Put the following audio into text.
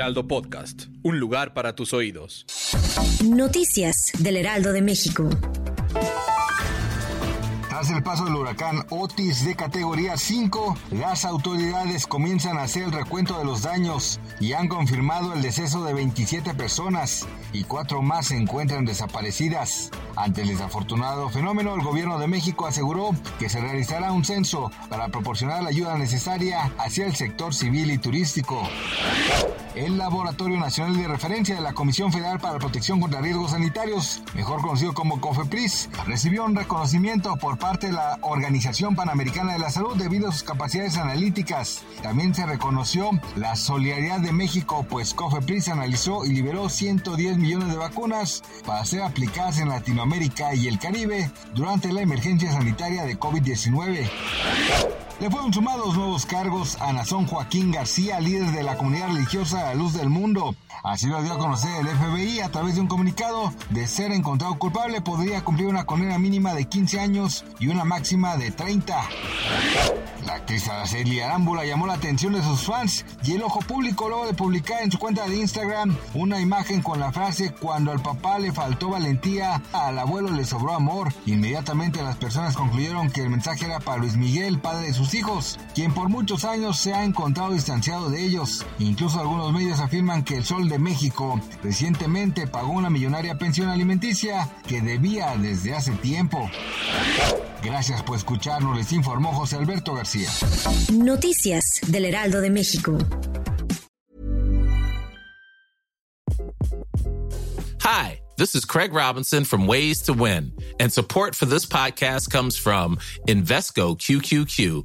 Heraldo Podcast, un lugar para tus oídos. Noticias del Heraldo de México. Tras el paso del huracán Otis de categoría 5, las autoridades comienzan a hacer el recuento de los daños y han confirmado el deceso de 27 personas y cuatro más se encuentran desaparecidas. Ante el desafortunado fenómeno, el gobierno de México aseguró que se realizará un censo para proporcionar la ayuda necesaria hacia el sector civil y turístico. El Laboratorio Nacional de Referencia de la Comisión Federal para la Protección contra Riesgos Sanitarios, mejor conocido como COFEPRIS, recibió un reconocimiento por parte de la Organización Panamericana de la Salud debido a sus capacidades analíticas. También se reconoció la solidaridad de México, pues COFEPRIS analizó y liberó 110 millones de vacunas para ser aplicadas en Latinoamérica y el Caribe durante la emergencia sanitaria de COVID-19. Le fueron sumados nuevos cargos a Nazón Joaquín García, líder de la comunidad religiosa La Luz del Mundo. Así lo dio a conocer el FBI a través de un comunicado. De ser encontrado culpable, podría cumplir una condena mínima de 15 años y una máxima de 30. La actriz Araceli Arámbula llamó la atención de sus fans y el ojo público luego de publicar en su cuenta de Instagram una imagen con la frase cuando al papá le faltó valentía, al abuelo le sobró amor. Inmediatamente las personas concluyeron que el mensaje era para Luis Miguel, padre de sus hijos, quien por muchos años se ha encontrado distanciado de ellos. Incluso algunos medios afirman que el Sol de México recientemente pagó una millonaria pensión alimenticia que debía desde hace tiempo. Gracias por escucharnos, les informó José Alberto García. Noticias del Heraldo de México. Hi, this is Craig Robinson from Ways to Win, and support for this podcast comes from Invesco QQQ,